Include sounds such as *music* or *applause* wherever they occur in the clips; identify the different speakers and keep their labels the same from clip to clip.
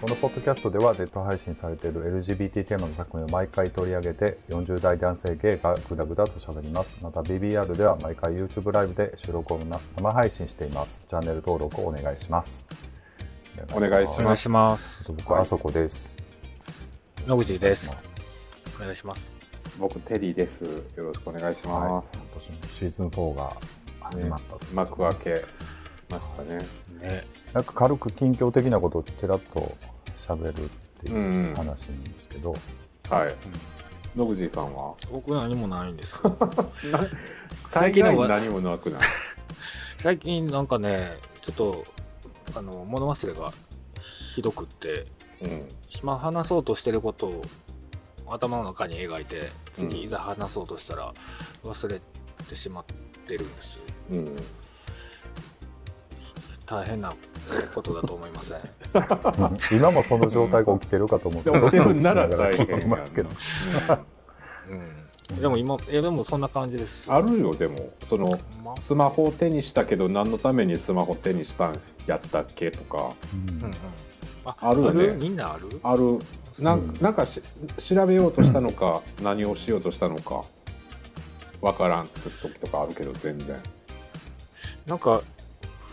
Speaker 1: このポッドキャストではネット配信されている LGBT テーマの作品を毎回取り上げて40代男性ゲイがグダグダと喋ります。また BBR では毎回 YouTube ライブで収録を生配信しています。チャンネル登録をお願いします。
Speaker 2: お願いし
Speaker 3: お願いします。
Speaker 1: 僕はあそこです、
Speaker 3: 野口です。お願いします。
Speaker 2: 僕テリーです。よろしくお願いします、
Speaker 1: 今年もシーズン4が始まったと、
Speaker 2: 幕開けましたね
Speaker 3: ね。
Speaker 1: なんか軽く近況的なことをちらっと喋るって
Speaker 2: うん
Speaker 1: いううん話なんですけど、
Speaker 2: はい。野口さんは？
Speaker 3: 僕何もないんです。
Speaker 2: 最
Speaker 3: 最近の
Speaker 2: 近の何もなくない？
Speaker 3: 最近なんかね、ちょっと、あの、物忘れがひどくって、
Speaker 2: うん。
Speaker 3: 今話そうとしてることを頭の中に描いて、
Speaker 2: うん。
Speaker 3: 次いざ話そうとしたら忘れてしまってるんですよ。
Speaker 2: うん
Speaker 3: 大変なことだと思いません。
Speaker 1: うん。今もその状態が起きてるかと思って
Speaker 2: 起きてるなら
Speaker 1: ドキドキしなが聞いてますけど。
Speaker 3: うん。でも今、いやでもそんな感じです。
Speaker 2: あるよでも。その
Speaker 3: ま
Speaker 2: スマホを手にしたけど何のためにスマホ手にしたんやったっけとか。
Speaker 1: うん。
Speaker 3: うんうん。あ
Speaker 2: あるよね。
Speaker 3: みんなある？
Speaker 2: ある。ななんかし調べようとしたのか何をしようとしたのかわからん時とかあるけど全然。
Speaker 3: なんか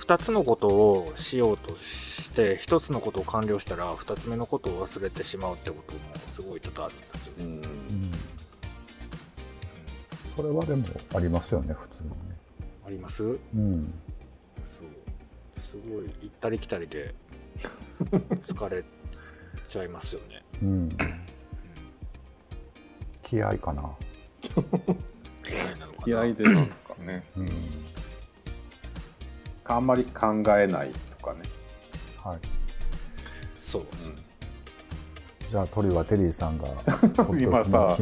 Speaker 3: 2つのことをしようとして1つのことを完了したら2つ目のことを忘れてしまうってこともすごい多々あるんですよ。
Speaker 2: うん。
Speaker 1: うん。それはでもありますよね普通にね。
Speaker 3: あります？
Speaker 1: うん。
Speaker 3: そう。すごい行ったり来たりで疲れちゃいますよね。*laughs*
Speaker 1: うん。気合かな。
Speaker 3: 嫌いなのかな。
Speaker 2: 気合でなんかね。
Speaker 1: うん
Speaker 2: あんまり考えないとかね、
Speaker 1: はい。
Speaker 3: そう、
Speaker 1: じゃあ鳥はテリーさんが
Speaker 2: 今さ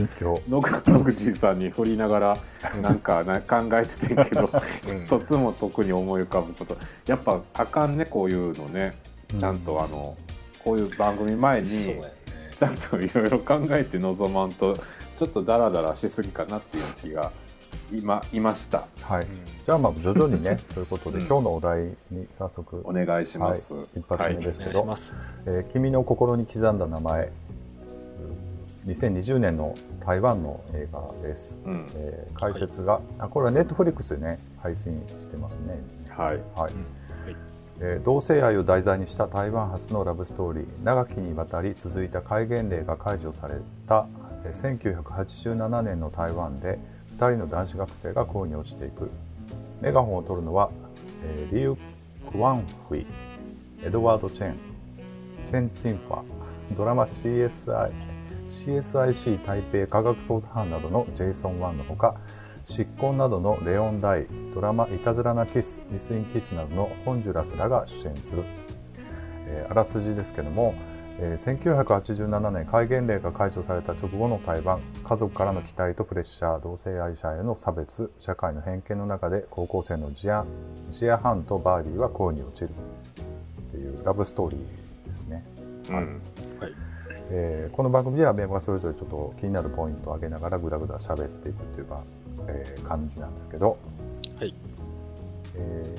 Speaker 2: 野口さんに振りながらなんかな考えててんけど
Speaker 3: うん。
Speaker 2: 一つも特に思い浮かぶこと。やっぱあかんねこういうのね。ちゃんとあの、こういう番組前に
Speaker 3: ね。
Speaker 2: ちゃんといろいろ考えて臨まんとちょっとダラダラしすぎかなっていう気が今いました。
Speaker 1: はい。
Speaker 3: うん。
Speaker 1: じゃあまあ徐々にね *laughs* ということで
Speaker 2: うん。
Speaker 1: 今日のお題に早速
Speaker 2: お願いします、
Speaker 1: はい一発目です
Speaker 3: お
Speaker 1: けど
Speaker 3: 願い。
Speaker 1: えー君の心に刻んだ名前。2020年の台湾の映画です、
Speaker 2: うん。
Speaker 1: えー解説が、あこれはネットフリックスでね配信してますね。
Speaker 2: はい。
Speaker 1: はい、
Speaker 3: うん。はい。
Speaker 1: えー同性愛を題材にした台湾初のラブストーリー。長きにわたり続いた戒厳令が解除されたえー1987年の台湾で2人の男子学生が恋に落ちていく。メガホンを取るのは、えーリュウ・クワンフィエドワード・チェンチェン・チンファドラマ CSI CSIC 台北科学捜査班などのジェイソン・ワンのほか疾婚などのレオン・ダイドラマ「いたずらなキス」「ミス・イン・キス」などのホンジュラスらが出演する、えーあらすじですけども、えー1987年戒厳令が解除された直後の台湾家族からの期待とプレッシャー同性愛者への差別社会の偏見の中で高校生のジアジアハンとバーディーは恋に落ちる。っていうラブストーリーですね。
Speaker 2: うん。
Speaker 3: はい。
Speaker 1: えーこの番組ではメンバーがそれぞれちょっと気になるポイントを挙げながらぐだぐだ喋っていくというか、えー感じなんですけど、
Speaker 3: はい。
Speaker 1: え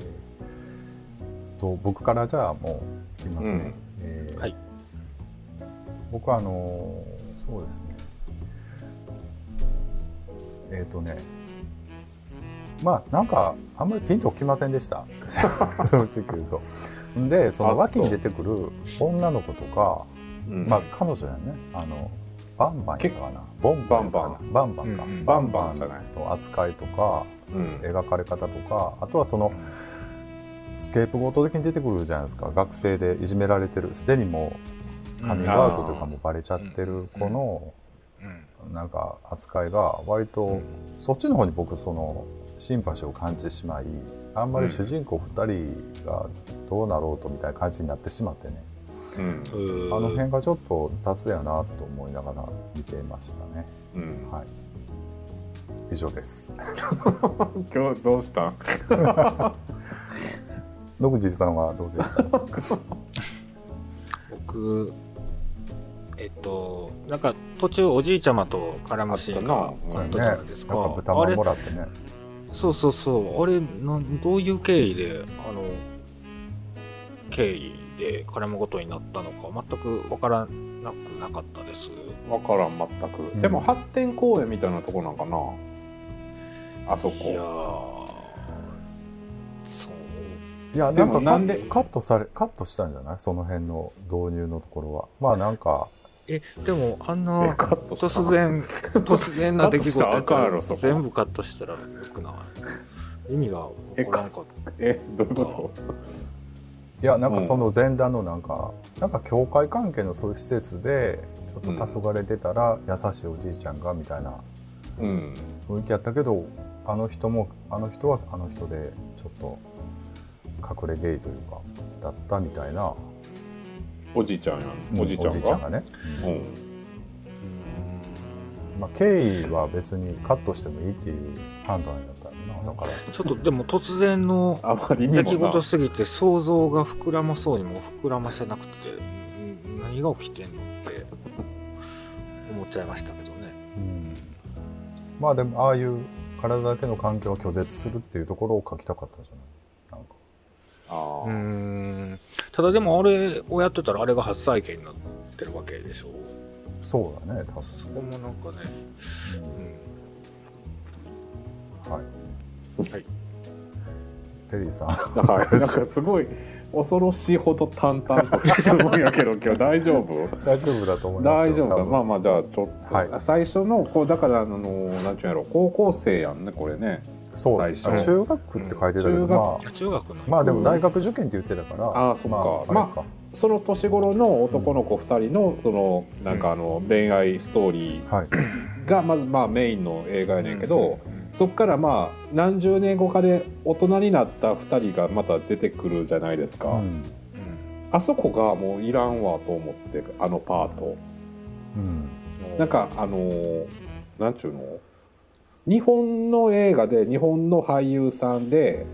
Speaker 1: ーと僕からじゃあもういきますね、
Speaker 2: うん。
Speaker 1: えー
Speaker 3: はい
Speaker 1: 僕はあのーそうですね。えっ、とね。まあなんかあんまりピンときませんでした。正直言うと。でその
Speaker 2: あ
Speaker 1: 脇に出てくる女の子とか
Speaker 2: うん。
Speaker 1: まあ彼女やね。あのバンバンかな。ボンバンかな。バンバン。か、
Speaker 3: うんうん。
Speaker 2: バンバン
Speaker 1: 扱いとか
Speaker 2: うん。
Speaker 1: 描かれ方とかあとはそのスケープゴート的に出てくるじゃないですか。学生でいじめられてる。すでにもうカミングアウトとかもバレちゃってる子の
Speaker 3: うん
Speaker 1: なんか扱いが割と
Speaker 3: うん
Speaker 1: そっちの方に僕そのシンパシーを感じてしまいあんまり主人公2人がどうなろうとみたいな感じになってしまってね
Speaker 2: うん
Speaker 3: うん
Speaker 1: あの辺がちょっと雑やなと思いながら見ていましたね。
Speaker 2: うん
Speaker 1: はい。以上です。*laughs*
Speaker 2: 今日どうした？ん *laughs*
Speaker 1: 野口さんはどうでした？
Speaker 3: 僕 *laughs* えっとなんか途中おじいちゃまと絡むシーンが
Speaker 2: あった
Speaker 3: じゃないですか,、
Speaker 1: なんか豚もらってね。
Speaker 3: そうそうそう。あれなんどういう経緯であの経緯で絡むことになったのか全く分からなくなかったです。
Speaker 2: 分からん全く、
Speaker 1: うん。
Speaker 2: でも発展公園みたいなとこなんかな？あそこ。
Speaker 3: いやーそう。
Speaker 1: いや
Speaker 2: で
Speaker 1: なんかカ
Speaker 2: もなんで
Speaker 1: カットされカットしたんじゃない？その辺の導入のところは。まあなんか
Speaker 3: えでもあん
Speaker 2: え
Speaker 3: な突然突然な出来事やった
Speaker 2: カットしたらあか
Speaker 3: ら全部カットしたらよくない意味が分からんかった。
Speaker 2: えどういうこ
Speaker 1: いやなんかその前段のなんか、なんか教会関係のそういう施設でちょっと黄昏てたら優しいおじいちゃんがみたいな
Speaker 2: とうん。
Speaker 1: 雰囲気やったけどあの人もあの人はあの人でちょっと隠れゲイというかだったみたいな
Speaker 2: おじいちゃんやん。おじいちゃんが？
Speaker 1: がね、
Speaker 2: うん
Speaker 3: うーん。
Speaker 1: まあ、経緯は別にカットしてもいいっていう判断だっただから。
Speaker 3: ちょっとでも突然の出来事すぎて想像が膨らまそうにも膨らませなくてん何が起きてんのって思っちゃいましたけどね。
Speaker 1: うん。まあでもああいう体だけの関係を拒絶するっていうところを書きたかったんじゃない？
Speaker 3: うーん。ただでもあれをやってたらあれが初体験になってるわけでしょ？
Speaker 1: そうだね多分
Speaker 3: そこもなんかね、
Speaker 1: はい。
Speaker 3: はい。
Speaker 1: テリーさん。*laughs*
Speaker 2: なんかすごい恐ろしいほど淡々と進むんやけど *laughs* 今日大丈夫？
Speaker 1: 大丈夫だと思いますよ
Speaker 2: 大丈夫か？まあまあじゃあちょっと、
Speaker 1: はい。
Speaker 2: 最初のこうだからあのなんちゅうんやろ高校生やんねこれね
Speaker 1: そう
Speaker 2: 最初。
Speaker 1: あ中学って書いてたけど、
Speaker 2: 中学
Speaker 1: まあ。
Speaker 3: 中学。の。
Speaker 1: まあでも大学受験って言ってたから、
Speaker 2: あーそっか。
Speaker 1: まあ、
Speaker 2: その年頃の男の子2人のそのなんかあの恋愛ストーリー
Speaker 1: はい、
Speaker 2: がまずまあメインの映画やねんけど、
Speaker 3: うんうん
Speaker 2: そっからまあ何十年後かで大人になった2人がまた出てくるじゃないですか、
Speaker 1: うん
Speaker 3: うん。
Speaker 2: あそこがもういらんわと思ってあのパート。
Speaker 1: うん。
Speaker 2: なんかあのーなんちゅうの？日本の映画で日本の俳優さんで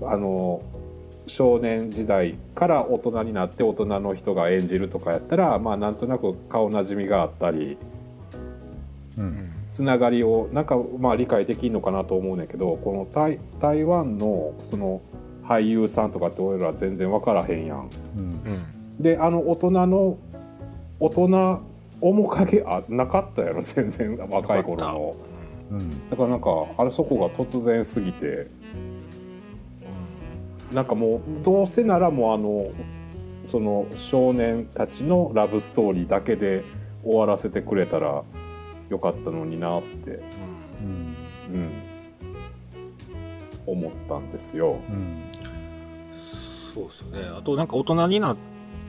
Speaker 3: うん。
Speaker 2: あのー少年時代から大人になって大人の人が演じるとかやったらまあなんとなく顔なじみがあったり
Speaker 1: う
Speaker 3: うん。ん
Speaker 2: つながりをなんかまあ理解できるのかなと思うんだけどこの台台湾のその俳優さんとかって俺ら全然分からへんやん。
Speaker 1: うん。
Speaker 3: うん
Speaker 2: であの大人の大人面影あなかったやろ全然若い頃の
Speaker 1: うん。
Speaker 2: だからなんかあれそこが突然すぎて。なんかもうどうせならもうあのその少年たちのラブストーリーだけで終わらせてくれたらよかったのになって、
Speaker 3: うん。
Speaker 1: うん。
Speaker 2: うん、思ったんですよ。
Speaker 1: うん。
Speaker 3: そうですね。あとなんか大人になっ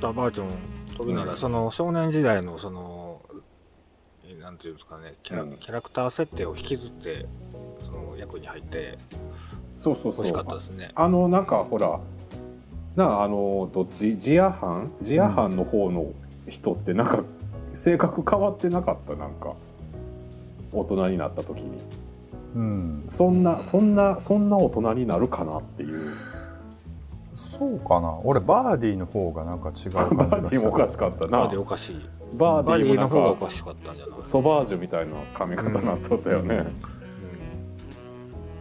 Speaker 3: たバージョン撮るなら、
Speaker 2: うん。
Speaker 3: その少年時代のそのえなんていうんですかねキャラ,、
Speaker 2: うん。
Speaker 3: キャラクター設定を引きずってその役に入って
Speaker 2: そうそうそう。
Speaker 3: 欲しかったですね。
Speaker 2: あのなんかほらなあのどっち？ジア班ジア班の方の人ってなんか性格変わってなかった？なんか大人になった時に。
Speaker 1: うん。
Speaker 2: そんなそんなそんな大人になるかなっていう。
Speaker 1: そうかな。俺バーディーの方がなんか違う感じ
Speaker 2: バ
Speaker 1: が
Speaker 2: ーディーもおかしかったな。
Speaker 3: バーディーおかしい
Speaker 2: バーディー
Speaker 3: の方がお
Speaker 2: か
Speaker 3: かしかったんじゃない？
Speaker 2: ソバージュみたいな髪型になっとったよね、
Speaker 1: うん。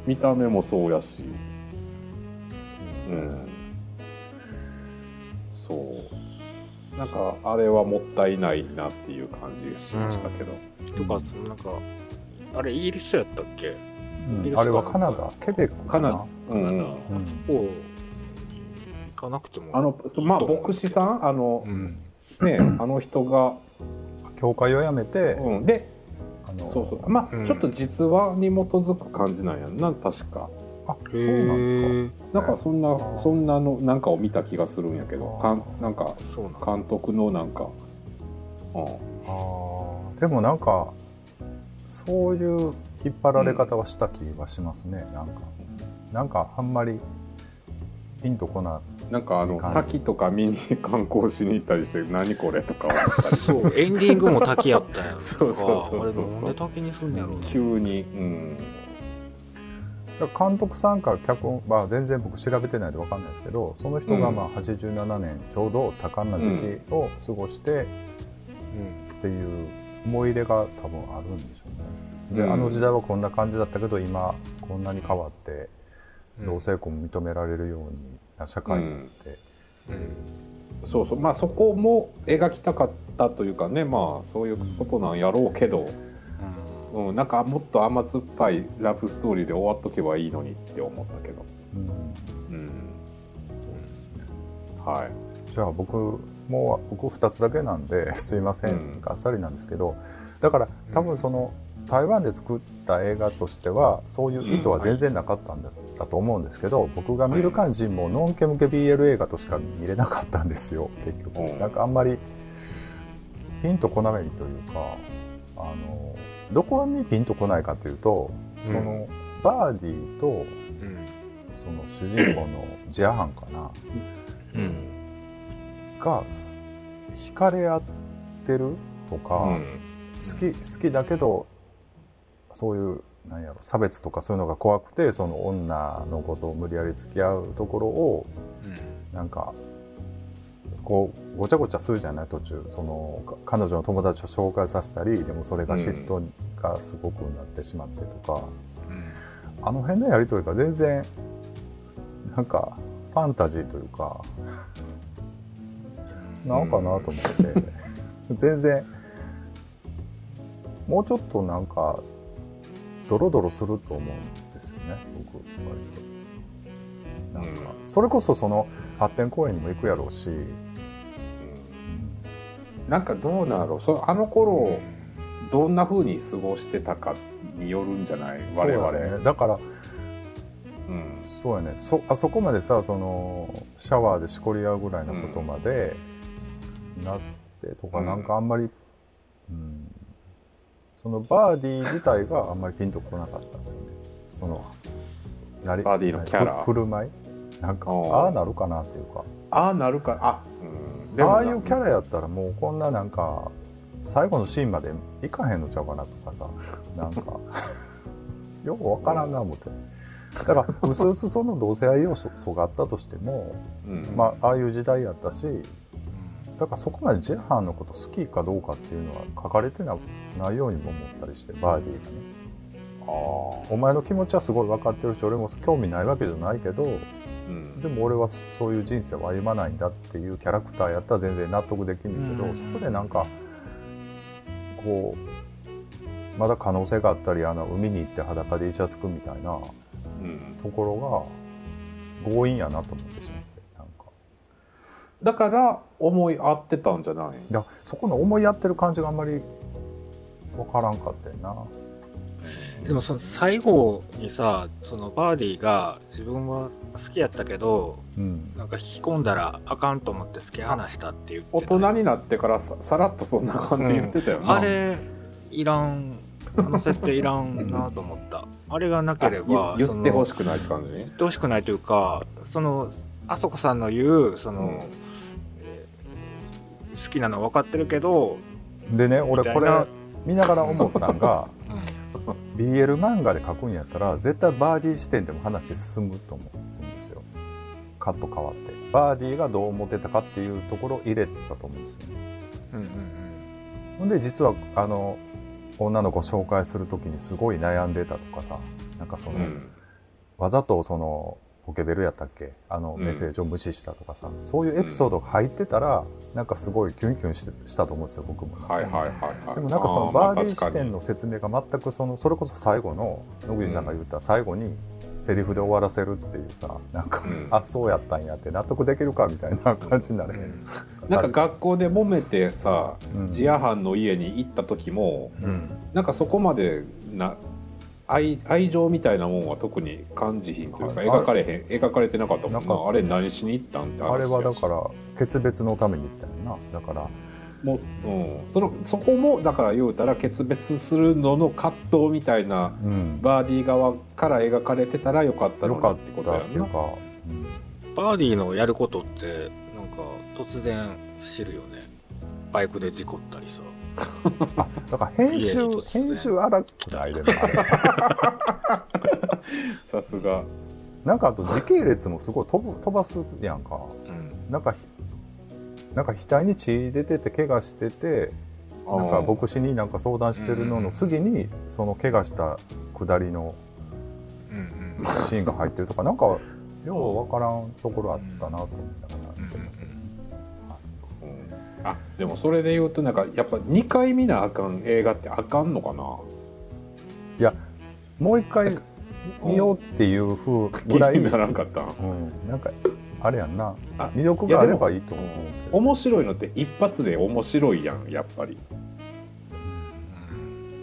Speaker 2: 見た目もそうやし。うん。そう。なんかあれはもったいないなっていう感じがしましたけど、
Speaker 3: とかなんかあれイギリスやったっけ？
Speaker 1: うん。あれはカナダ？ケベックかな？
Speaker 2: カナダ。うんうん。
Speaker 3: カナダ、あそこ行かなくても。
Speaker 2: あのまあ牧師さん？あの、
Speaker 3: うん。
Speaker 2: ねあの人が、
Speaker 1: 教会を辞めて、
Speaker 2: うん、で
Speaker 1: あの
Speaker 2: そうそう。まあ、
Speaker 3: うん。
Speaker 2: ちょっと実話に基づく感じなんやんな確か。
Speaker 1: あそうなんですか。
Speaker 2: なんかそんなそんなのなんかを見た気がするんやけど。かんなんか監督のなんか、うん、
Speaker 1: あー。でもなんかそういう引っ張られ方はした気がしますね、なんかなんかあんまりピンとこな
Speaker 2: なんかあの滝とか見に観光しに行ったりして何これとか思ったり。
Speaker 3: そうエンディングも滝やったやん。*laughs*
Speaker 2: そうそうそうそう。
Speaker 3: あれなんで滝にすんねやろうな。
Speaker 2: 急にうん。
Speaker 1: 監督さんから脚本、まあ、全然僕調べてないんで分かんないですけどその人が
Speaker 2: うん。
Speaker 1: まあ87年ちょうど多感な時期を過ごして
Speaker 3: うん
Speaker 1: っていう思い入れが多分あるんでしょうね。で、
Speaker 2: うん。
Speaker 1: あの時代はこんな感じだったけど今こんなに変わって
Speaker 3: うん。
Speaker 1: 同性婚も認められるようにな社会って、
Speaker 3: うん。
Speaker 2: そうそう。まあそこも描きたかったというかね。まあそういうことなんやろうけど、
Speaker 3: うん。
Speaker 2: うん、なんかもっと甘酸っぱいラブストーリーで終わっとけばいいのにって思ったけど。
Speaker 1: うん。
Speaker 2: うん。はい。
Speaker 1: じゃあ僕もう僕2つだけなんで *laughs* すいません、
Speaker 2: うん。
Speaker 1: あっさりなんですけど。だから多分その、台湾で作った映画としてはそういう意図は全然なかったんだ,、だと思うんですけど僕が見る感じもノンケ向け BL 映画としか見れなかったんですよ。結局、
Speaker 2: うん。
Speaker 1: なんかあんまりピンとこないというかあのどこにピンとこないかというとその、バーディーと
Speaker 3: うん。
Speaker 1: その主人公のジアハンかな。
Speaker 3: うん。
Speaker 1: がす惹かれ合ってるとか、
Speaker 2: うん。
Speaker 1: 好き好きだけどそういうなんやろ差別とかそういうのが怖くてその女の子と無理やり付き合うところをなんかこうごちゃごちゃするじゃない途中。そのか彼女の友達を紹介させたりでもそれが嫉妬がすごくなってしまってとか、あの辺のやり取りが全然なんかファンタジーというかなのかなと思って、*laughs* 全然もうちょっとなんかドロドロすると思うんですよね僕割と。なんか、それこそその発展公園にも行くやろうし、
Speaker 2: なんかどうなんやろう。そあの頃どんな風に過ごしてたかによるんじゃない？我々。
Speaker 1: そうやね。だから
Speaker 2: うん。
Speaker 1: そうやね。そあそこまでさそのシャワーでしこり合うぐらいのことまでなってとか、
Speaker 2: うん。
Speaker 1: なんかあんまり、うん、そのバーディー自体があんまりピンとこなかったんですよね。そのやり
Speaker 2: バーディーのキャラ。
Speaker 1: ふ振る舞い？なんか
Speaker 2: あー
Speaker 1: ああなるかなっていうか。
Speaker 2: ああなるか。あ、うん、
Speaker 1: ああいうキャ
Speaker 2: ラ
Speaker 1: ラやったらもうこんななんか最後のシーンまでいかへんのちゃうかなとかさ。なんか *laughs* よくわからんな思って。だからうすうすその同性愛要素があったとしても、
Speaker 2: うん。
Speaker 1: まあああいう時代やったしだからそこまでジェハンのこと好きかどうかっていうのは書かれてなないようにも思ったりしてバーディーがね。
Speaker 2: ああ
Speaker 1: お前の気持ちはすごい分かってるし俺も興味ないわけじゃないけど
Speaker 2: うん。
Speaker 1: でも俺はそういう人生を歩まないんだっていうキャラクターやったら全然納得できるけど、
Speaker 3: うん。
Speaker 1: そこでなんかこうまだ可能性があったりあの海に行って裸でイチャつくみたいな
Speaker 2: うん。
Speaker 1: ところが強引やなと思ってしまってなんか
Speaker 2: だから思い合ってたんじゃない？
Speaker 1: だそこの思いやってる感じがあんまり分からんかったよな。
Speaker 3: でもその最後にさそのバーディーが自分は好きやったけど
Speaker 1: うん。
Speaker 3: なんか引き込んだらあかんと思って突き放したって言って
Speaker 2: 大
Speaker 3: た
Speaker 2: 人になってからささらっとそんな感じ言ってたよな、
Speaker 3: あれいらん。あの設定いらんなと思った。あれがなければ
Speaker 2: あ言言ってほし
Speaker 3: く
Speaker 2: くないって感じ？ね
Speaker 3: 言ってほしくないというかそのあそこさんの言うその、
Speaker 2: うん。
Speaker 3: えー好きなの分かってるけど、
Speaker 1: でね俺これ見ながら思ったんが
Speaker 3: うん。
Speaker 1: BL 漫画で書くんやったら絶対バーディー視点でも話進むと思うんですよ。カット変わって。バーディーがどう思ってたかっていうところを入れたと思うんですよね。
Speaker 3: うんうん。
Speaker 1: ほんで実はあの女の子紹介する時にすごい悩んでたとかさなんかその、
Speaker 2: うん。
Speaker 1: わざとそのポケベルやったっけ？あの
Speaker 2: うん。
Speaker 1: メッセージを無視したとかさ、そういうエピソードが入ってたら、なんかすごいキュンキュンしてしたと思うんですよ僕も。
Speaker 2: はいはいはいはい。
Speaker 1: でもなんかそのバーディー視点の説明が全くそのそれこそ最後の野口さんが言った最後にセリフで終わらせるっていうさなんか、
Speaker 2: うん。
Speaker 1: あそうやったんやって納得できるかみたいな *laughs* 感じになれへん、
Speaker 3: うん。
Speaker 2: なんか学校で揉めてさ
Speaker 1: うん。
Speaker 2: ジアハンの家に行った時も
Speaker 1: うん。
Speaker 2: なんかそこまでな愛愛情みたいなもんは特に感じひんというか
Speaker 1: はい
Speaker 2: 描かれへん描かれてなかったもん
Speaker 1: な。
Speaker 2: なんあれ何しに行ったんって話
Speaker 1: あれはだ
Speaker 2: ら
Speaker 1: から決別のために行ったんやな。だから
Speaker 2: もう、うん、そのそこもだから言うたら決別するのの葛藤みたいな
Speaker 1: うん。
Speaker 2: バーディー側から描かれてたらよかったの
Speaker 1: よかっ
Speaker 2: てことやんな
Speaker 1: たっていうか、うん。
Speaker 3: バーディーのやることってなんか突然知るよね。バイクで事故ったりさ。
Speaker 1: あだから編集
Speaker 3: 家に突然
Speaker 1: 編集荒くないで *laughs*
Speaker 2: さすが。
Speaker 1: なんかあと時系列もすごい飛ぶ飛ばすやんか。
Speaker 3: うん。
Speaker 1: なんかひなんか額に血出てて怪我しててなんか牧師になんか相談してるのの次にその怪我した下りのシーンが入ってるとかなんかようわからんところあったなと思いながら
Speaker 2: あでもそれで言うとなんかやっぱ2回見なあかん映画ってあかんのかな？い
Speaker 1: やもう一回見ようっていうふうぐらい、
Speaker 2: 気にならんかった。ん
Speaker 1: うん、なんかあれやんな。
Speaker 2: あ
Speaker 1: 魅力があればいいと思う。
Speaker 2: 面白いのって一発で面白いやんやっぱり。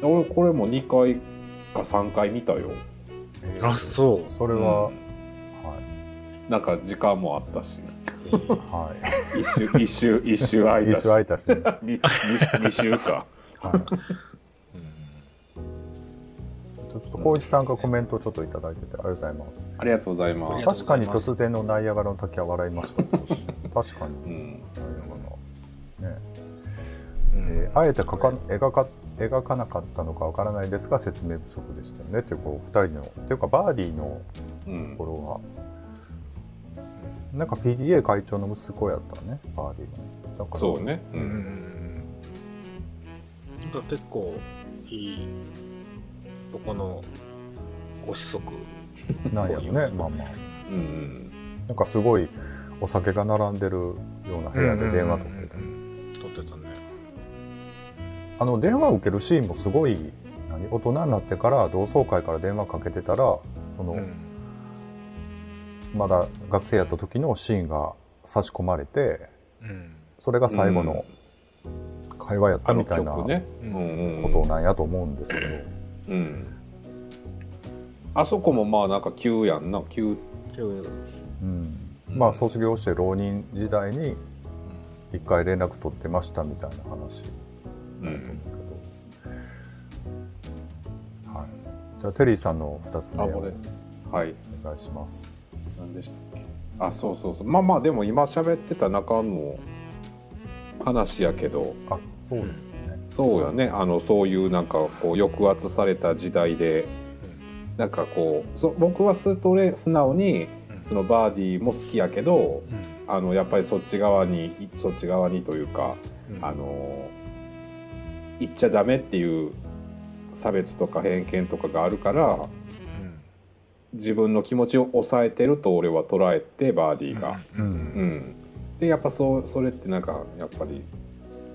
Speaker 2: 俺これも2回か3回見たよ。
Speaker 1: えー
Speaker 3: あそう。
Speaker 1: それは、
Speaker 2: なんか時間もあったし
Speaker 3: えー
Speaker 1: はい。はい
Speaker 2: 一周一周一周空いた
Speaker 1: 一
Speaker 2: し
Speaker 1: 緒空いたし、*laughs*
Speaker 2: 二週か。
Speaker 1: い、ちょっと浩一さんがコメントをちょっといただいててありがとうございます。
Speaker 2: ありがとうございます。
Speaker 1: 確かに突然のナイアガラの滝は笑いました。*laughs* 確かに。
Speaker 2: うん。
Speaker 1: ナイアガラ。ね。
Speaker 3: うん。
Speaker 1: えーあえて描か描か描かなかったのかわからないですが説明不足でしたよね。っていうこう2人のっていうかバーディーの
Speaker 2: うん。
Speaker 1: ところはなんか PDA 会長の息子やったねバーディーがね。だから
Speaker 2: そうね。う
Speaker 3: うん。なんか結構いいとこのご子息。
Speaker 1: なんやろねまあまあ。
Speaker 2: うん。うん
Speaker 1: なんかすごいお酒が並んでるような部屋で電話とって。た
Speaker 3: 撮ってたね。
Speaker 1: あの電話を受けるシーンもすごい何大人になってから同窓会から電話かけてたらその、
Speaker 3: うん
Speaker 1: まだ学生やった時のシーンが差し込まれて
Speaker 3: うん
Speaker 1: それが最後の会話やったみたいなことなんやと思うんですけど、
Speaker 2: うんあそこもまあなんか急やんな。急。
Speaker 1: うん、まあ卒業して浪人時代に一回連絡取ってましたみたいな話。
Speaker 2: う
Speaker 1: だと思
Speaker 2: ん。
Speaker 1: うけど、はい、じゃあテリーさんの2つ目をお願いします。
Speaker 2: 何でしたっけ？あそうそうそう。まあまあでも今喋ってた中の話やけど。
Speaker 1: あそうですよね。
Speaker 2: そうやね。あのそういうなんかこう抑圧された時代で。なんかこうそ僕はストレ素直にそのバーディーも好きやけどあのやっぱりそっち側にそっち側にというかあの言っちゃダメっていう差別とか偏見とかがあるから自分の気持ちを抑えてると俺は捉えてバーディーが。
Speaker 1: う
Speaker 2: うん。ん、でやっぱそうそれってなんかやっぱり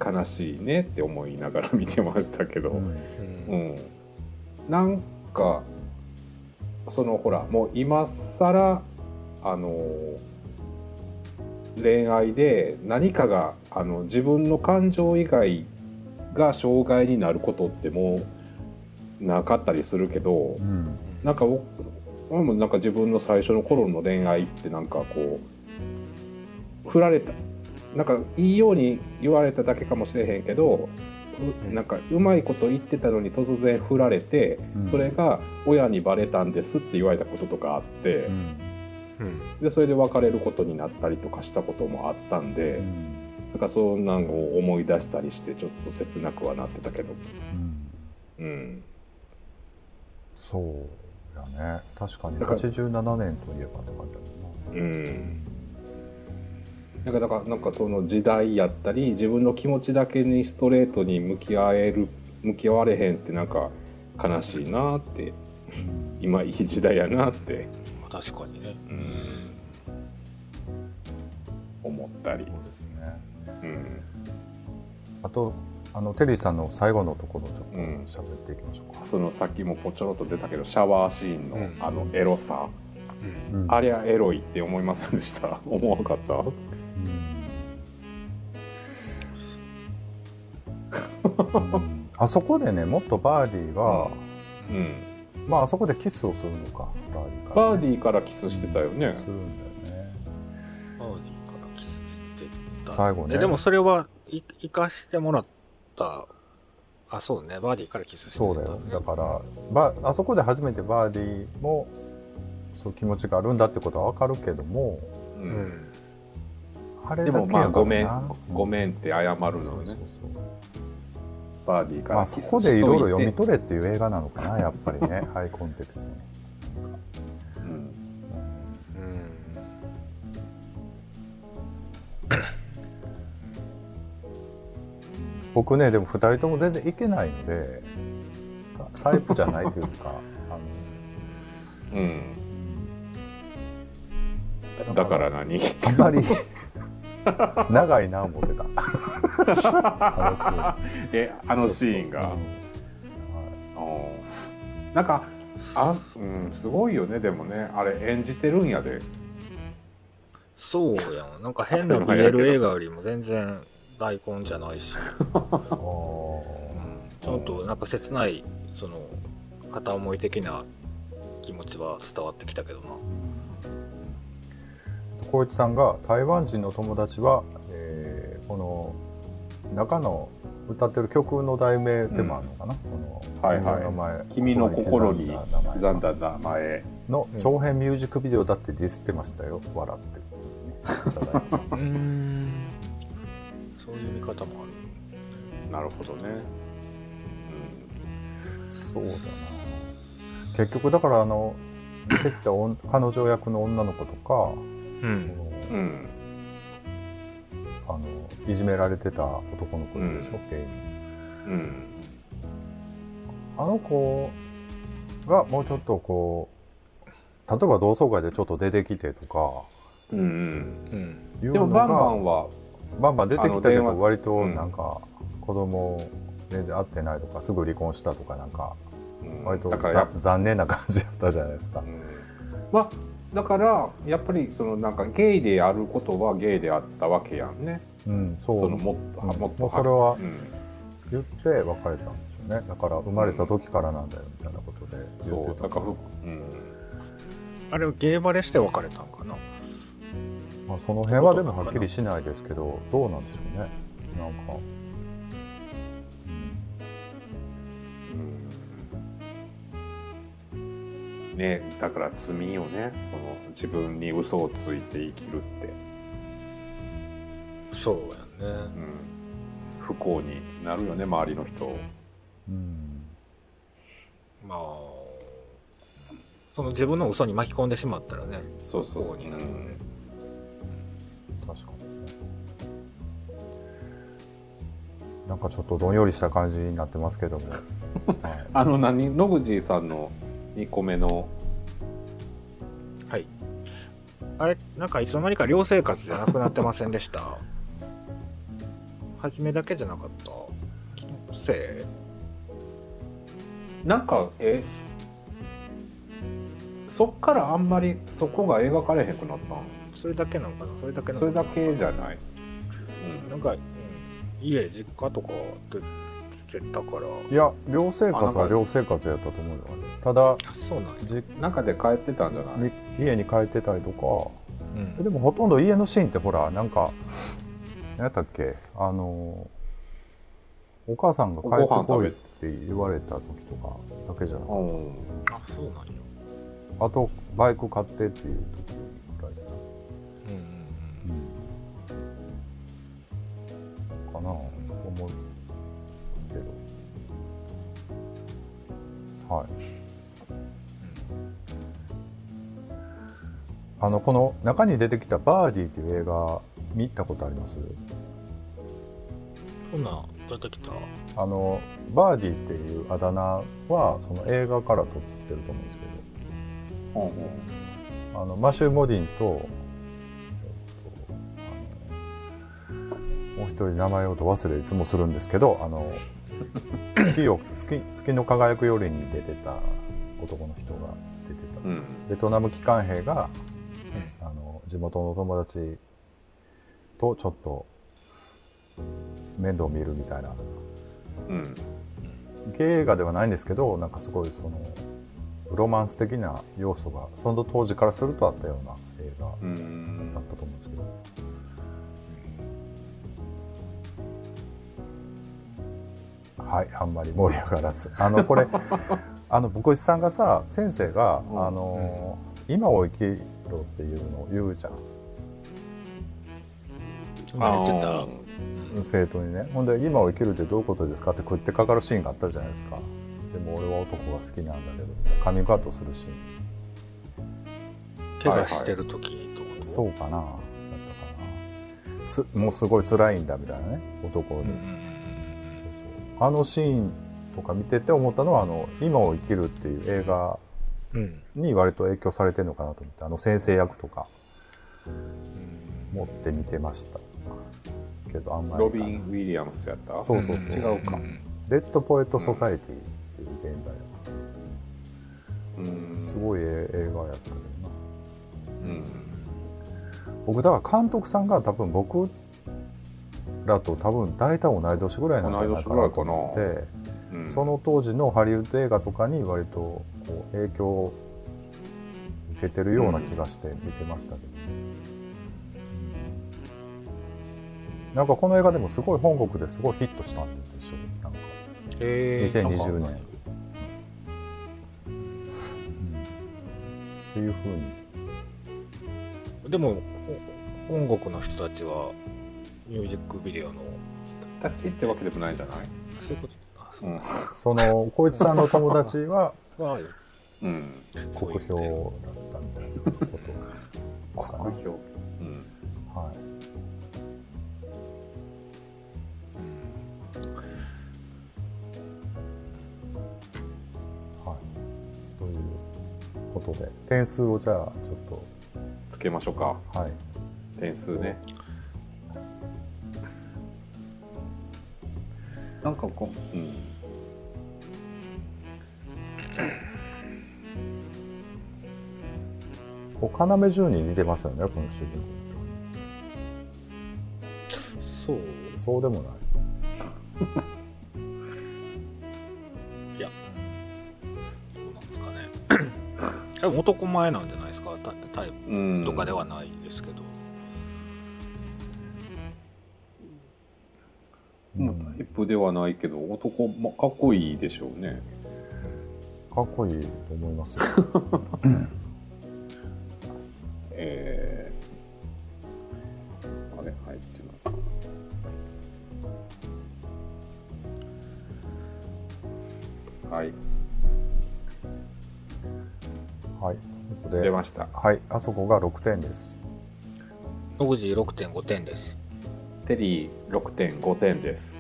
Speaker 2: 悲しいねって思いながら見てましたけど、
Speaker 1: うん。
Speaker 2: うん。なんかそのほらもう今更あの恋愛で何かがあの自分の感情以外が障害になることってもうなかったりするけど、
Speaker 1: うん。
Speaker 2: なんかもなんか自分の最初の頃の恋愛ってなんかこう振られた。なんかいいように言われただけかもしれへんけどなんかうまいこと言ってたのに突然振られて、
Speaker 1: うん。
Speaker 2: それが親にバレたんですって言われたこととかあって
Speaker 1: う、ん。
Speaker 3: うん
Speaker 2: でそれで別れることになったりとかしたこともあったんで、なんかそんなんを思い出したりしてちょっと切なくはなってたけど、
Speaker 1: うん。
Speaker 2: うん、
Speaker 1: そうやね。確かに
Speaker 2: だから。
Speaker 1: 87年といえばって感じだもんな。
Speaker 2: うん。なんかだからなんかその時代やったり自分の気持ちだけにストレートに向き合える向き合われへんってなんか悲しいなって
Speaker 1: うん。
Speaker 2: 今いい時代やなって、
Speaker 3: まあ確かにね。
Speaker 2: 思ったり。
Speaker 1: そう、ですね。
Speaker 2: うん、
Speaker 1: あとあのテリーさんの最後のところちょっと
Speaker 2: うん。
Speaker 1: 喋っていきましょうか。
Speaker 2: そのさっきもぽちょろっと出たけどシャワーシーンの
Speaker 3: うん。
Speaker 2: あのエロさ、
Speaker 3: うん。
Speaker 1: うん。
Speaker 2: ありゃエロいって思いませんでした？*laughs* 思わなかった？
Speaker 1: うん。う *laughs* んあそこでねもっとバーディーが、
Speaker 2: うん。
Speaker 1: まああそこでキスをするのかバーディーから、
Speaker 2: バーディーからキスしてたよね。
Speaker 1: するんだよね。
Speaker 3: バーディーからキスしてた。
Speaker 1: 最後ね。
Speaker 3: えでもそれはい生かしてもらった？あそうね。バーディーからキスしてた。
Speaker 1: そうだよ。だからばあそこで初めてバーディーもそう気持ちがあるんだってことは分かるけども
Speaker 2: う
Speaker 3: うん。ん
Speaker 1: あれ
Speaker 2: で
Speaker 1: だけやからな。
Speaker 2: もまあごめんごめんって謝るの
Speaker 1: そうそう
Speaker 2: ね
Speaker 1: そう。
Speaker 2: バーディーか
Speaker 1: まあ
Speaker 2: らキスしといて
Speaker 1: そこでいろいろ読み取れっていう映画なのかな *laughs* やっぱりね。ハイコンテクストに、僕ねでも2人とも全然いけないのでタタイプじゃないというか *laughs* あの
Speaker 2: うん。だから何？
Speaker 1: あんまり長いな思ってた。*laughs* あのシーン
Speaker 2: えあのシーンが、うん。なんかあ、うん、すごいよねでもね。あれ演じてるんやで。
Speaker 3: そうやん。なんか変な BL 映画よりも全然大根じゃないし、*laughs* うん。ちょっとなんか切ないその片思い的な気持ちは伝わってきたけどな。
Speaker 1: ー光一さんが台湾人の友達は、えーこの中の歌ってる曲の題名でもあるのかな、この
Speaker 2: はいはい。
Speaker 1: 名前。
Speaker 2: 君の心に刻ん
Speaker 1: だ
Speaker 2: だ名前。
Speaker 1: の長編ミュージックビデオだってディスってましたよ。笑って、ね、いただいてます *laughs*
Speaker 3: いう見方もある。
Speaker 2: なるほどね、
Speaker 1: そうだな。結局だからあの出てきた女彼女役の女の子とか、
Speaker 3: う
Speaker 1: その
Speaker 2: うん。うん
Speaker 1: あのいじめられてた男の子でしょ、ゲイに
Speaker 2: うん。
Speaker 1: あの子がもうちょっとこう例えば同窓会でちょっと出てきてとか
Speaker 2: うん。うんでもバンバンは
Speaker 1: バンバン出てきたけど割と
Speaker 2: うん
Speaker 1: なんか子供全然会ってないとかすぐ離婚したとかなんか
Speaker 2: うん。
Speaker 1: 割と残念な感じだったじゃないですか。
Speaker 2: う。ん。まあだからやっぱりそのなんかゲイであることはゲイであったわけやんね。
Speaker 1: うん、そう。
Speaker 2: そのもっと、
Speaker 1: うん。
Speaker 2: もっと
Speaker 1: それは
Speaker 2: うん。
Speaker 1: 言って別れたんでしょうね。だから生まれた時からなんだよみたいなことで言
Speaker 2: そ
Speaker 1: ってた
Speaker 2: うだからふうん。
Speaker 3: あれをゲーバレして別れたんかな？
Speaker 1: まあ、その辺はでもはっきりしないですけどどうなんでしょうね。なんか、
Speaker 2: うん。ねだから罪よねその自分に嘘をついて生きるって、
Speaker 3: そうやね。
Speaker 2: うん、不幸になるよね周りの人
Speaker 1: うん。
Speaker 3: まあその自分の嘘に巻き込んでしまったらね
Speaker 2: そうそうそう。
Speaker 3: 不幸になるよね
Speaker 1: 確かに。ねなんかちょっとどんよりした感じになってますけども、*laughs* はい。
Speaker 2: あの何？野口さんの2個目の。
Speaker 3: はい。あれ？なんかいつの間にか寮生活じゃなくなってませんでした？初めだけじゃなかった？気のせ
Speaker 2: なんかえそっからあんまりそこが描かれへんくなったん？
Speaker 3: いそれだけなのかな？それだけなのかな？
Speaker 2: それだけじゃない、
Speaker 3: なんか、うん家実家とかで聞けたから
Speaker 1: いや寮生活は寮生活やったと思うよただ
Speaker 3: そうなんや
Speaker 1: じ
Speaker 2: うん、中で帰ってたんじゃない
Speaker 1: み家に帰ってたりとか
Speaker 3: うん
Speaker 1: でもほとんど家のシーンってほらなんか何やったっけあのお母さんが帰ってこいって言われた時とかだけじゃなくて
Speaker 2: うん
Speaker 3: あそうなんや
Speaker 1: あとバイク買ってっていう時なと思うけど。はい。あのこの中に出てきた「バーディー」っていう映画見たことあります？
Speaker 3: そんなん出てきた？
Speaker 1: あのバーディーっていうあだ名はその映画から撮ってると思うんですけ
Speaker 2: うんうん
Speaker 1: どあのマシュー・モディンと,、人名前をど忘れいつもするんですけどあの *laughs* 月を月月の輝くよりに出てた男の人が出てた、
Speaker 2: うん。
Speaker 1: ベトナム機関兵があの地元の友達とちょっと面倒見るみたいな。
Speaker 2: うん。
Speaker 1: 映画ではないんですけどなんかすごいそのロマンス的な要素がその当時からするとあったような映画
Speaker 2: うん。
Speaker 1: だったと思うんですけど、はいあんまり盛り上がらず。*laughs* あのこれ *laughs* あの牧師さんがさ先生が、
Speaker 2: うん。
Speaker 1: あの今を生きろっていうのを言うじゃん。
Speaker 3: 言ってた。
Speaker 1: 生徒にね。ほんで「今を生きるってどういうことですか?」って食ってかかるシーンがあったじゃないですか。でも俺は男が好きなんだけどカミングアウトするシーン。
Speaker 3: 怪我してる時にってこと。
Speaker 1: そうかな。だったかな。つもうすごい辛いんだみたいなね。男で、
Speaker 3: うん
Speaker 1: あのシーンとか見てて思ったのはあの「今を生きる」っていう映画に割と影響されてるのかなと思ってあの先生役とか持って見てました。けどあんまり。
Speaker 2: ロビン・ウィリアムスやった？
Speaker 1: そうそうそう。
Speaker 2: 違うか。
Speaker 3: ん。
Speaker 1: レッド・ポエット・ソサエティっていう現代やったんです
Speaker 2: うん。
Speaker 1: すごいええ映画やったけどな
Speaker 2: うん。
Speaker 1: 僕だから監督さんが多分僕らと多分大体同い年ぐらいなんじゃないかなと思って
Speaker 2: うん。
Speaker 1: その当時のハリウッド映画とかに割とこう影響を受けてるような気がして見てましたけど、うん。なんかこの映画でもすごい本国ですごいヒットしたんでしょなんか
Speaker 3: へー。
Speaker 1: 2020
Speaker 3: なんか。
Speaker 1: 年、うん。っていうふうに。
Speaker 3: でもほ本国の人たちはミュージックビデオの。
Speaker 2: 立ちってわけでもないんじゃない？
Speaker 3: そういうことあそうう、
Speaker 1: その小市さんの友達は
Speaker 3: は
Speaker 2: うん。
Speaker 1: 国評だったみたいなことかな。
Speaker 2: 国評うん。
Speaker 1: はい。はい、ということで点数をじゃあちょっ
Speaker 2: つけましょうか。
Speaker 1: とはい。
Speaker 2: 点数ねなんかこううん。
Speaker 1: こう要潤に似てますよねこの主人
Speaker 3: そう。
Speaker 1: 公そうでもない。*laughs*
Speaker 3: いや、うん、そうなんですかね。*laughs* 男前なんじゃないですか？タタイ
Speaker 2: うん。
Speaker 3: プとかではないですけど、
Speaker 2: もうタイプではないけど男、ま、かっこいいでしょうね。
Speaker 1: かっこいいと思いますよ。
Speaker 2: えー、あれ入ってな。はい。
Speaker 1: はい。ということで。
Speaker 2: 出ました。
Speaker 1: はい。あそこが6点です。
Speaker 3: 6時6.5点です。
Speaker 2: テリー6.5点です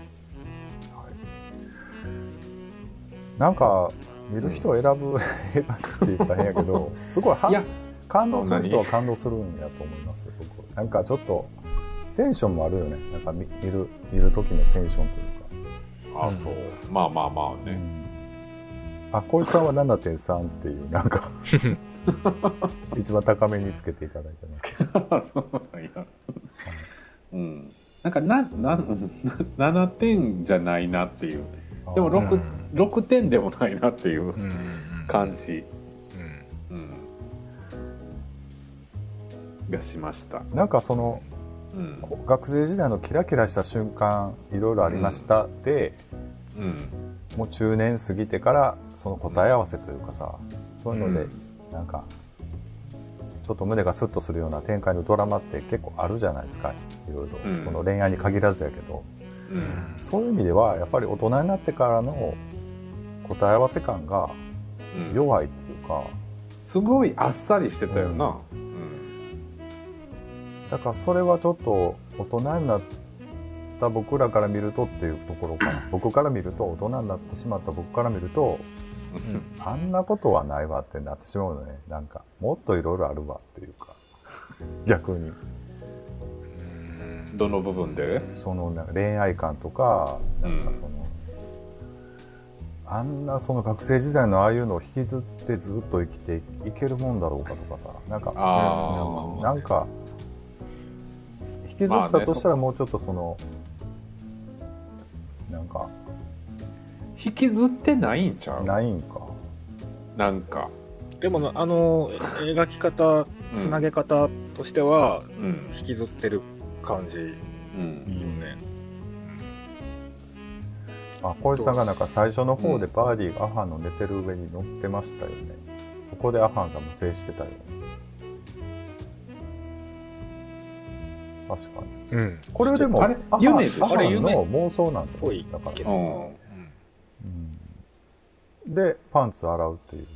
Speaker 1: なんか見る人を選ぶ *laughs* 映画って言ったら変やけどすごいは感動する人は感動するんやと思います僕。なんかちょっとテンションもあるよね。なんか見見る見る時のテンションというか、
Speaker 2: あそう。まあまあまあね、
Speaker 1: あこいつさんは7.3っていうなんか *laughs* 一番高めにつけていただいてます。*laughs*
Speaker 2: そうなんや。うん。なんかなな7点じゃないなっていうでも
Speaker 1: あ
Speaker 2: 6,、
Speaker 3: うん。
Speaker 2: 6点でもないなっていう感じ、
Speaker 3: うん。
Speaker 2: うん、がしました、
Speaker 1: なんかその
Speaker 2: うん。
Speaker 1: こ学生時代のキラキラした瞬間いろいろありましたで、
Speaker 2: うん、
Speaker 1: もう中年過ぎてからその答え合わせというかさそういうので、なんかちょっと胸がスッとするような展開のドラマって結構あるじゃないですか。いろいろ、
Speaker 2: うん。
Speaker 1: この恋愛に限らずやけど。
Speaker 2: うん
Speaker 1: そういう意味ではやっぱり大人になってからの答え合わせ感が
Speaker 2: うん。
Speaker 1: 弱いっていうか、
Speaker 2: すごいあっさりしてたよな、うん。
Speaker 1: だからそれはちょっと大人になった僕らから見るとっていうところかな。*coughs* 僕から見ると大人になってしまった僕から見るとあんなことはないわってなってしまうのね。なんかもっといろいろあるわっていうか。逆に
Speaker 2: どの部分で？
Speaker 1: そのなんか恋愛観とかなんかその、あんなその学生時代のああいうのを引きずってずっと生きていけるもんだろうかとかさなんか
Speaker 2: ああ、
Speaker 1: なんか引きずったとしたらもうちょっとその、なんか
Speaker 2: 引きずってないんちゃう？
Speaker 1: ないんか。
Speaker 2: なんか、
Speaker 3: でもなあの描き方つなげ方としては、
Speaker 2: うん。
Speaker 3: 引きずってる感じ
Speaker 2: うん。
Speaker 3: いいよね、
Speaker 1: あ小池さんがなんか最初の方でバーディーがアハンの寝てる上に乗ってましたよね。そこでアハンが無制してたよね。確かに。
Speaker 2: うん。
Speaker 3: うん
Speaker 1: これでも
Speaker 2: あれ
Speaker 1: アハン
Speaker 2: 夢でしょ
Speaker 1: アハン
Speaker 3: あれ夢？
Speaker 1: の妄想なんだ
Speaker 3: ぽい。
Speaker 1: だから。
Speaker 3: けど、
Speaker 2: うん。
Speaker 3: うん。
Speaker 1: うんでパンツ洗うっていう。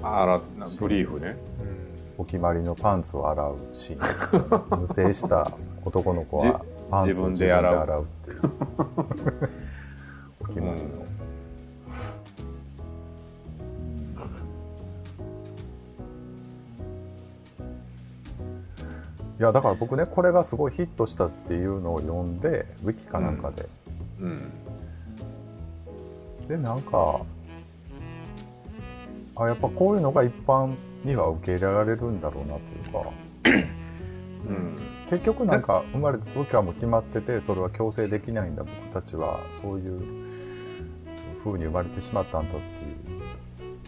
Speaker 2: あらなブリーフね
Speaker 1: お決まりのパンツを洗うシーン。ですよね無制した男の子はパンツを自分で洗う。っていうお決まりの、いやだから僕ねこれがすごいヒットしたっていうのを読んでウィキかなんかで、
Speaker 2: うん。
Speaker 1: でなんかあやっぱこういうのが一般には受け入れられるんだろうなというか。
Speaker 2: うん。
Speaker 1: 結局なんか生まれた時はもう決まっててそれは強制できないんだ僕たちは。そういう風に生まれてしまったんだっていう。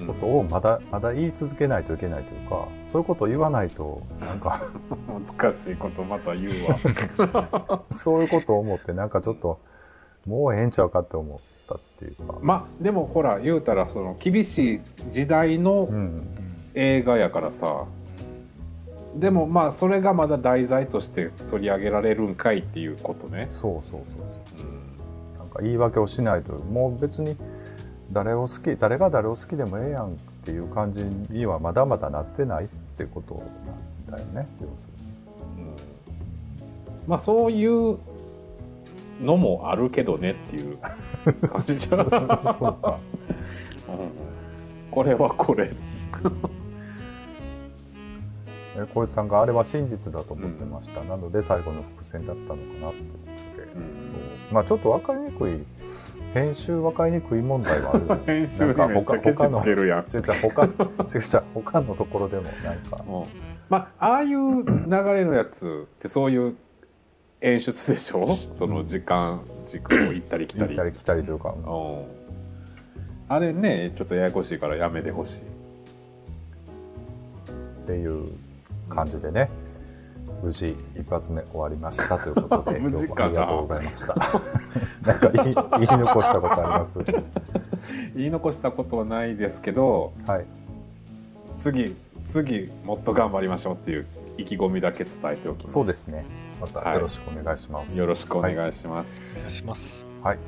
Speaker 1: ことをまだまだ言い続けないといけないというかそういうことを言わないとなんか。*laughs*
Speaker 2: 難しいことまた言うわ。*laughs*
Speaker 1: そういうことを思ってなんかちょっともうええんちゃうかって思ったっていうか、
Speaker 2: まあでもほら言うたらその厳しい時代の
Speaker 1: うん、
Speaker 2: 映画やからさ。でもまあそれがまだ題材として取り上げられるんかいっていうことね、
Speaker 1: そうそうそうなんか言い訳をしないともう別に誰を好き誰が誰を好きでもええやんっていう感じにはまだまだなってないってことなんだよね。要するに。
Speaker 2: うん。まあそういうのもあるけどねっていう感じ。じゃん、うん。
Speaker 1: そうか
Speaker 2: これはこれ
Speaker 1: え小池さんがあれは真実だと思ってました、なので最後の伏線だったのかなって思って、
Speaker 2: うん。
Speaker 1: そう。まあちょっと分かりにくい編集分かりにくい問題はある。*laughs*
Speaker 2: 編集にめっちゃケチつけるやん。
Speaker 1: 違う違う他のところでもなんか。*laughs*
Speaker 2: うん。まあああいう流れのやつってそういう演出でしょ？その時間軸を行ったり来たり。
Speaker 1: 行ったり来たりというか、
Speaker 2: うん。あれねちょっとややこしいからやめてほしい。
Speaker 1: っていう感じでね無事一発目終わりましたということで *laughs* 今日もありがとうございました。*laughs* なんか言い言い残したことあります？*laughs*
Speaker 2: 言い残したことはないですけど
Speaker 1: はい。
Speaker 2: 次次もっと頑張りましょうっていう意気込みだけ伝えておきます。
Speaker 1: そうですね。またよろしくお願いします、
Speaker 2: よろしくお願いします、
Speaker 3: お願いします。
Speaker 1: はい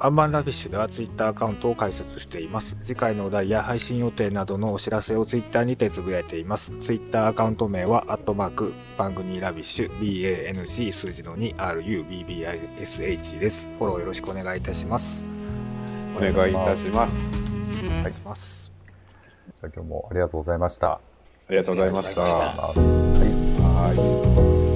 Speaker 3: バンバンラビッシュではツイッターアカウントを開設しています。次回のお題や配信予定などのお知らせをツイッターにてつぶやいています。ツイッターアカウント名は、アットマーク、バンバンラビッシュ、BANG 数字の 2RUBBISH です。フォローよろしくお願いいたします。
Speaker 2: お願いいたします
Speaker 3: お願いします。
Speaker 1: じゃあ今日もありがとうございました
Speaker 2: ありがとうございました
Speaker 3: ありがとうございま
Speaker 1: ますはい
Speaker 2: はい